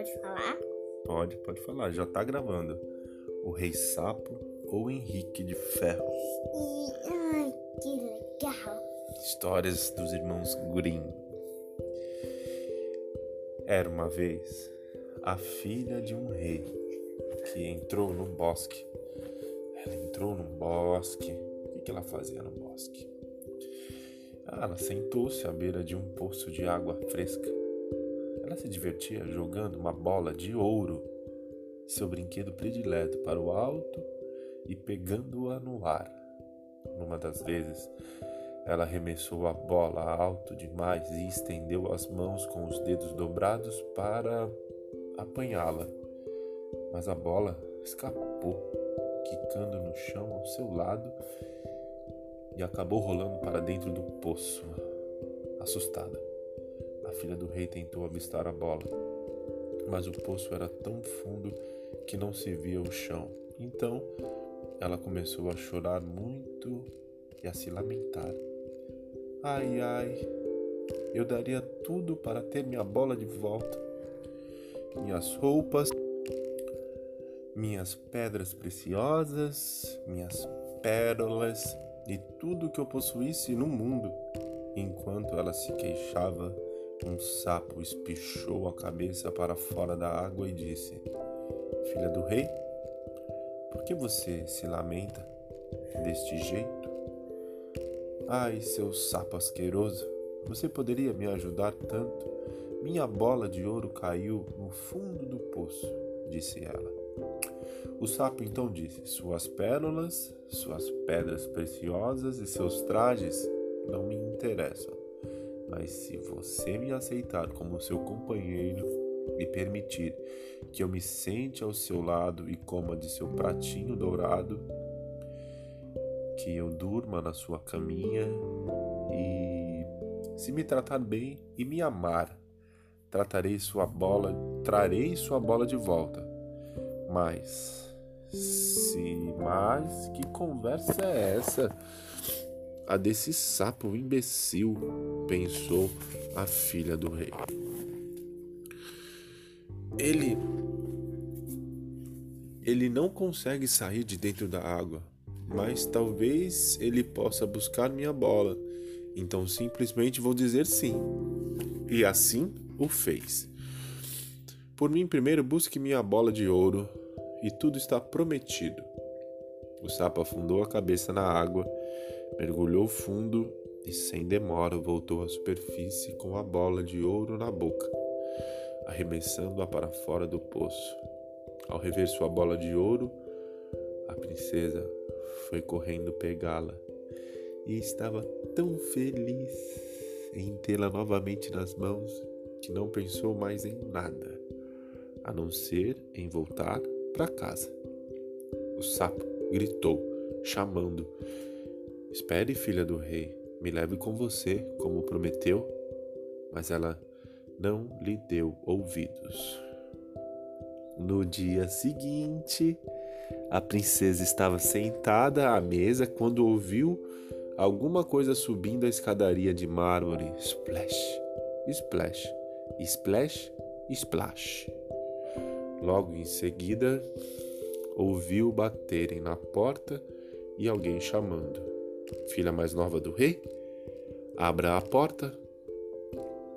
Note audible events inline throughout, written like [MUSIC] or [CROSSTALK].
pode falar? Pode, pode falar, já tá gravando. O Rei Sapo ou Henrique de Ferro. E, ai, que legal. Histórias dos irmãos Grimm. Era uma vez a filha de um rei que entrou no bosque. Ela entrou no bosque. O que ela fazia no bosque? Ah, ela sentou-se à beira de um poço de água fresca. Ela se divertia jogando uma bola de ouro, seu brinquedo predileto, para o alto e pegando-a no ar. Numa das vezes, ela arremessou a bola alto demais e estendeu as mãos com os dedos dobrados para apanhá-la. Mas a bola escapou, quicando no chão ao seu lado e acabou rolando para dentro do poço. Assustada, filha do rei tentou avistar a bola, mas o poço era tão fundo que não se via o chão. Então ela começou a chorar muito e a se lamentar. Ai, ai, eu daria tudo para ter minha bola de volta. Minhas roupas, minhas pedras preciosas, minhas pérolas e tudo que eu possuísse no mundo. Enquanto ela se queixava, um sapo espichou a cabeça para fora da água e disse: Filha do rei, por que você se lamenta deste jeito? Ai, seu sapo asqueroso, você poderia me ajudar tanto? Minha bola de ouro caiu no fundo do poço, disse ela. O sapo então disse: Suas pérolas, suas pedras preciosas e seus trajes não me interessam. Mas se você me aceitar como seu companheiro e permitir que eu me sente ao seu lado e coma de seu pratinho dourado, que eu durma na sua caminha e se me tratar bem e me amar, tratarei sua bola, trarei sua bola de volta. Mas se mas que conversa é essa? A desse sapo imbecil, pensou a filha do rei. Ele ele não consegue sair de dentro da água, mas talvez ele possa buscar minha bola. Então simplesmente vou dizer sim. E assim o fez. Por mim, primeiro busque minha bola de ouro, e tudo está prometido. O sapo afundou a cabeça na água, mergulhou fundo e, sem demora, voltou à superfície com a bola de ouro na boca, arremessando-a para fora do poço. Ao rever sua bola de ouro, a princesa foi correndo pegá-la e estava tão feliz em tê-la novamente nas mãos que não pensou mais em nada, a não ser em voltar para casa. O sapo gritou, chamando: Espere, filha do rei, me leve com você, como prometeu. Mas ela não lhe deu ouvidos. No dia seguinte, a princesa estava sentada à mesa quando ouviu alguma coisa subindo a escadaria de mármore. Splash, splash, splash, splash. Logo em seguida, ouviu baterem na porta e alguém chamando: Filha mais nova do rei, abra a porta.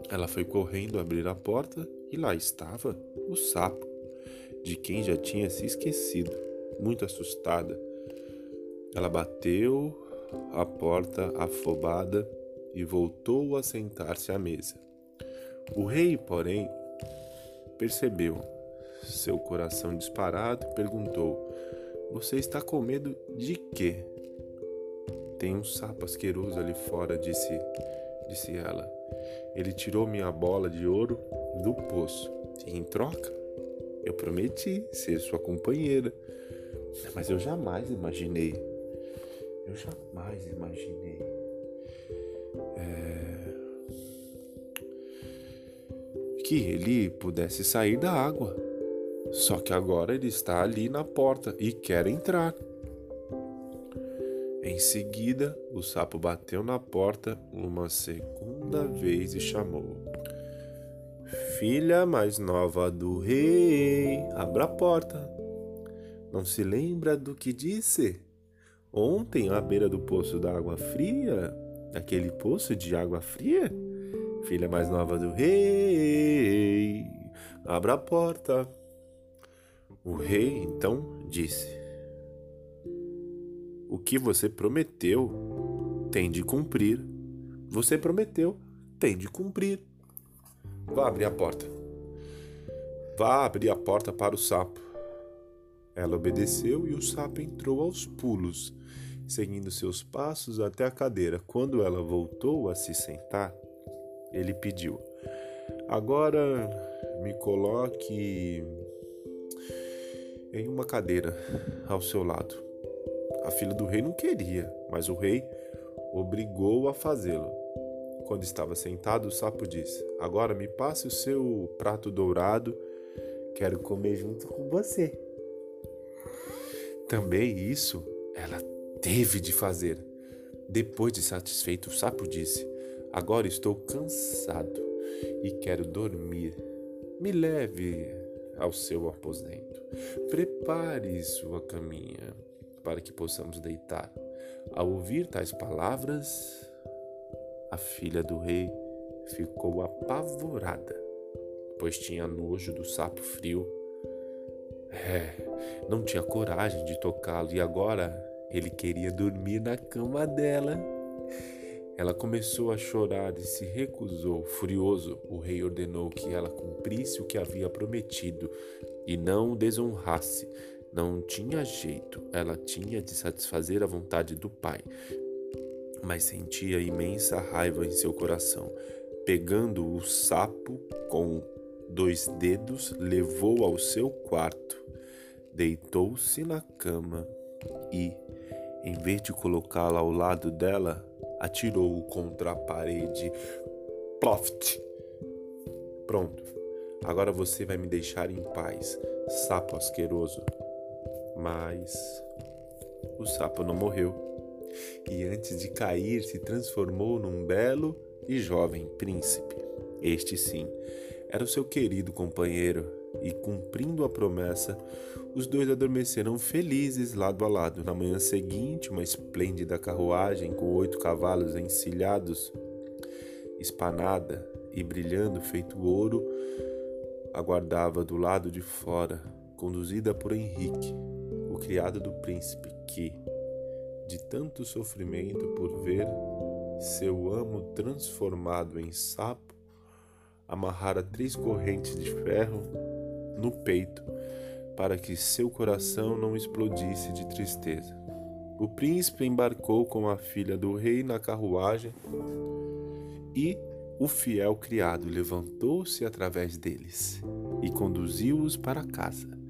Ela foi correndo abrir a porta e lá estava o sapo, de quem já tinha se esquecido, muito assustada. Ela bateu a porta afobada e voltou a sentar-se à mesa. O rei, porém, percebeu seu coração disparado, perguntou: Você está com medo de quê? Tem um sapo asqueroso ali fora, disse, disse ela. Ele tirou minha bola de ouro do poço. E em troca, eu prometi ser sua companheira. Mas eu jamais imaginei. Eu jamais imaginei. É, que ele pudesse sair da água. Só que agora ele está ali na porta e quer entrar. Em seguida, o sapo bateu na porta uma segunda vez e chamou: Filha mais nova do rei, abra a porta. Não se lembra do que disse? Ontem, à beira do poço da água fria, aquele poço de água fria? Filha mais nova do rei, abra a porta. O rei então disse: O que você prometeu tem de cumprir. Você prometeu, tem de cumprir. Vá abrir a porta. Vá abrir a porta para o sapo. Ela obedeceu e o sapo entrou aos pulos, seguindo seus passos até a cadeira. Quando ela voltou a se sentar, ele pediu: Agora me coloque em uma cadeira ao seu lado. A filha do rei não queria, mas o rei obrigou a fazê-lo. Quando estava sentado, o sapo disse: Agora me passe o seu prato dourado, quero comer junto com você. Também isso ela teve de fazer. Depois de satisfeito, o sapo disse: Agora estou cansado e quero dormir. Me leve ao seu aposento. Prepare sua caminha para que possamos deitar. Ao ouvir tais palavras, a filha do rei ficou apavorada, pois tinha nojo do sapo frio. É, não tinha coragem de tocá-lo e agora ele queria dormir na cama dela. Ela começou a chorar e se recusou. Furioso, o rei ordenou que ela cumprisse o que havia prometido e não o desonrasse. Não tinha jeito, ela tinha de satisfazer a vontade do pai, mas sentia imensa raiva em seu coração. Pegando o sapo com dois dedos, levou ao seu quarto, deitou-se na cama e, em vez de colocá-la ao lado dela, atirou-o contra a parede. Ploft! Pronto. Agora você vai me deixar em paz, sapo asqueroso. Mas o sapo não morreu. E antes de cair, se transformou num belo e jovem príncipe. Este sim era o seu querido companheiro, e cumprindo a promessa, os dois adormeceram felizes lado a lado. Na manhã seguinte, uma esplêndida carruagem com oito cavalos encilhados, espanada e brilhando feito ouro, aguardava do lado de fora, conduzida por Henrique, criado do príncipe, que, de tanto sofrimento por ver seu amo transformado em sapo, amarrara três correntes de ferro no peito para que seu coração não explodisse de tristeza. O príncipe embarcou com a filha do rei na carruagem e o fiel criado levantou-se através deles e conduziu-os para casa.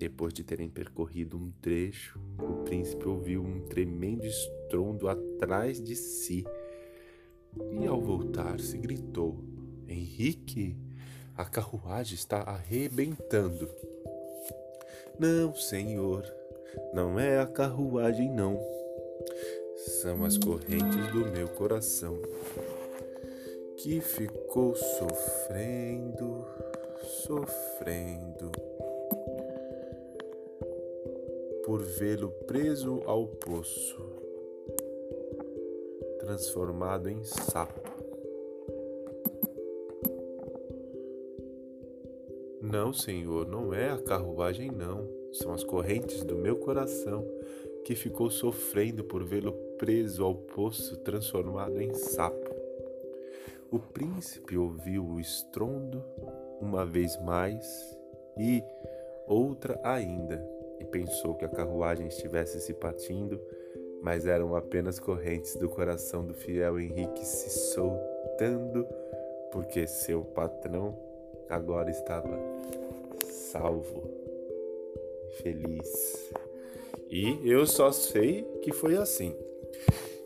Depois de terem percorrido um trecho, o príncipe ouviu um tremendo estrondo atrás de si e, ao voltar-se, gritou: Henrique, a carruagem está arrebentando. Não, senhor, não é a carruagem, não. São as correntes do meu coração que ficou sofrendo, sofrendo por vê-lo preso ao poço, transformado em sapo. Não, Senhor, não é a carruagem, não. São as correntes do meu coração que ficou sofrendo por vê-lo preso ao poço transformado em sapo. O príncipe ouviu o estrondo uma vez mais e outra ainda, pensou que a carruagem estivesse se partindo, mas eram apenas correntes do coração do fiel Henrique se soltando, porque seu patrão agora estava salvo, feliz. E eu só sei que foi assim.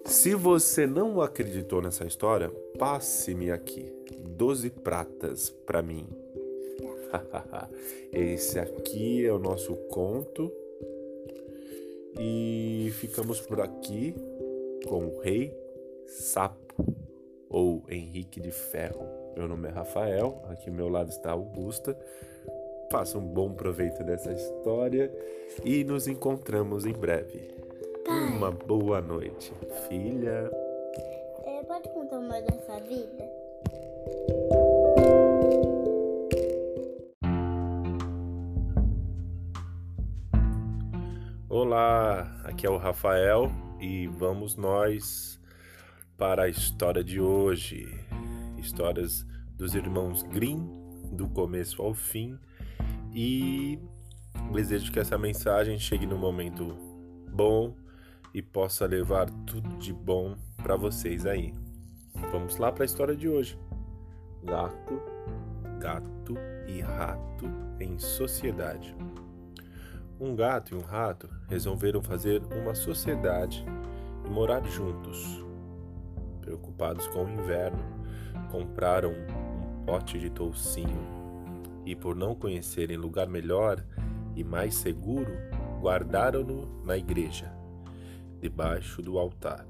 Se você não acreditou nessa história, passe-me aqui 12 pratas para mim. [LAUGHS] Esse aqui é o nosso conto. E ficamos por aqui com o Rei Sapo ou Henrique de Ferro. Meu nome é Rafael, aqui ao meu lado está Augusta. Faça um bom proveito dessa história e nos encontramos em breve. Pai. Uma boa noite, filha. É, pode contar uma dessa vida? Olá, aqui é o Rafael e vamos nós para a história de hoje. Histórias dos irmãos Grimm, do começo ao fim. E desejo que essa mensagem chegue no momento bom e possa levar tudo de bom para vocês aí. Vamos lá para a história de hoje. Gato, gato e rato em sociedade. Um gato e um rato resolveram fazer uma sociedade e morar juntos. Preocupados com o inverno, compraram um pote de toucinho e, por não conhecerem lugar melhor e mais seguro, guardaram-no na igreja, debaixo do altar,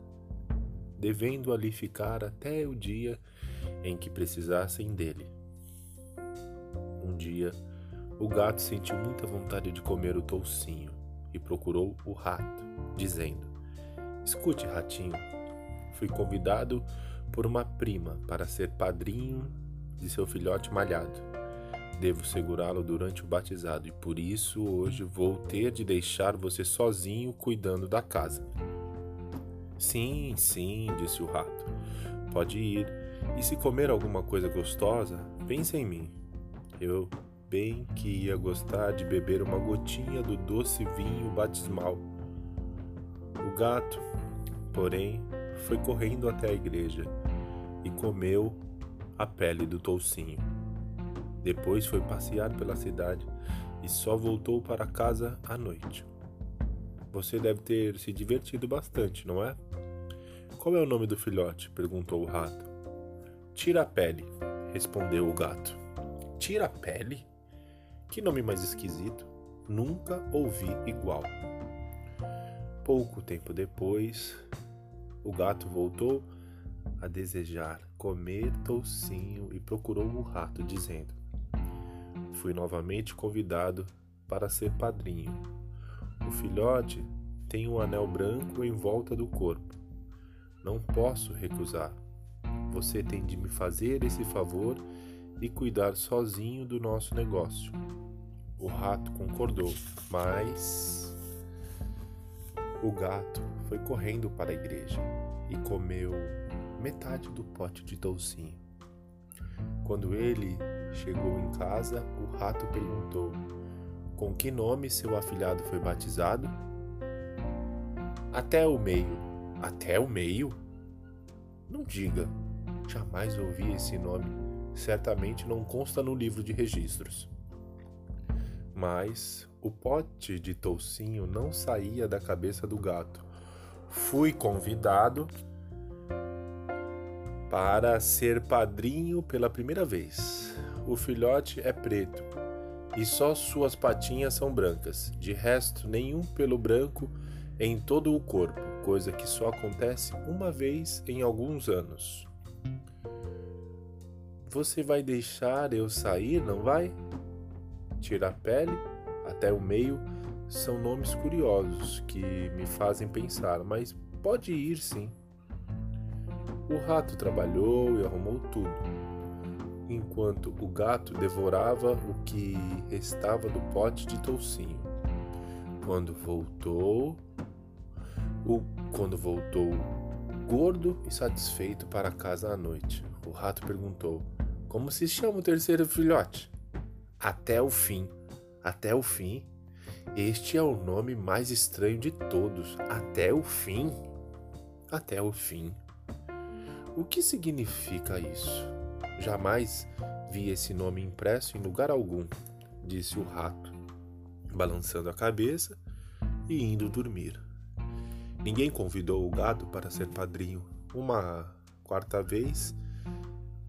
devendo ali ficar até o dia em que precisassem dele. Um dia, o gato sentiu muita vontade de comer o toucinho e procurou o rato, dizendo: Escute, ratinho, fui convidado por uma prima para ser padrinho de seu filhote malhado. Devo segurá-lo durante o batizado e por isso hoje vou ter de deixar você sozinho cuidando da casa. Sim, sim, disse o rato. Pode ir. E se comer alguma coisa gostosa, pense em mim. Eu bem que ia gostar de beber uma gotinha do doce vinho batismal. O gato, porém, foi correndo até a igreja e comeu a pele do toucinho. Depois foi passear pela cidade e só voltou para casa à noite. Você deve ter se divertido bastante, não é? Qual é o nome do filhote? perguntou o rato. Tira a pele, respondeu o gato. Tira a pele? Que nome mais esquisito! Nunca ouvi igual. Pouco tempo depois, o gato voltou a desejar comer toucinho e procurou o rato, dizendo: Fui novamente convidado para ser padrinho. O filhote tem um anel branco em volta do corpo. Não posso recusar. Você tem de me fazer esse favor e cuidar sozinho do nosso negócio. O rato concordou, mas o gato foi correndo para a igreja e comeu metade do pote de toucinho. Quando ele chegou em casa, o rato perguntou: Com que nome seu afilhado foi batizado? Até o meio. Até o meio? Não diga. Jamais ouvi esse nome. Certamente não consta no livro de registros. Mas o pote de toucinho não saía da cabeça do gato. Fui convidado para ser padrinho pela primeira vez. O filhote é preto e só suas patinhas são brancas. De resto, nenhum pelo branco em todo o corpo, coisa que só acontece uma vez em alguns anos. Você vai deixar eu sair, não vai? Tira a pele até o meio são nomes curiosos que me fazem pensar, mas pode ir sim. O rato trabalhou e arrumou tudo, enquanto o gato devorava o que restava do pote de toucinho. Quando voltou, o, quando voltou gordo e satisfeito para casa à noite, o rato perguntou: Como se chama o terceiro filhote? Até o fim. Até o fim. Este é o nome mais estranho de todos. Até o fim. Até o fim. O que significa isso? Jamais vi esse nome impresso em lugar algum, disse o rato, balançando a cabeça e indo dormir. Ninguém convidou o gado para ser padrinho uma quarta vez,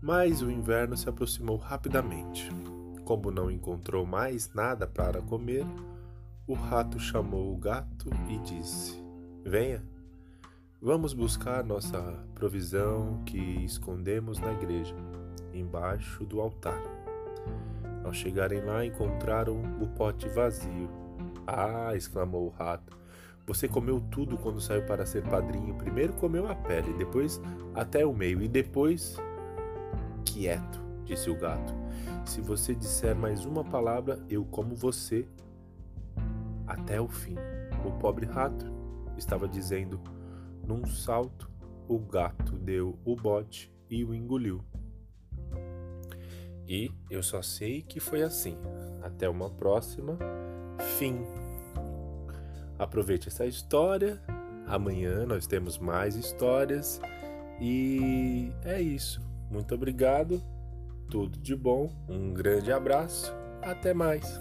mas o inverno se aproximou rapidamente. Como não encontrou mais nada para comer, o rato chamou o gato e disse: Venha, vamos buscar nossa provisão que escondemos na igreja. embaixo do altar. Ao chegarem lá, encontraram o pote vazio. Ah! exclamou o rato. Você comeu tudo quando saiu para ser padrinho. Primeiro comeu a pele, depois até o meio e depois. Quieto, disse o gato. Se você disser mais uma palavra, eu como você até o fim. O pobre rato estava dizendo. Num salto, o gato deu o bote e o engoliu. E eu só sei que foi assim. Até uma próxima. Fim. Aproveite essa história. Amanhã nós temos mais histórias. E é isso. Muito obrigado. Tudo de bom. Um grande abraço. Até mais.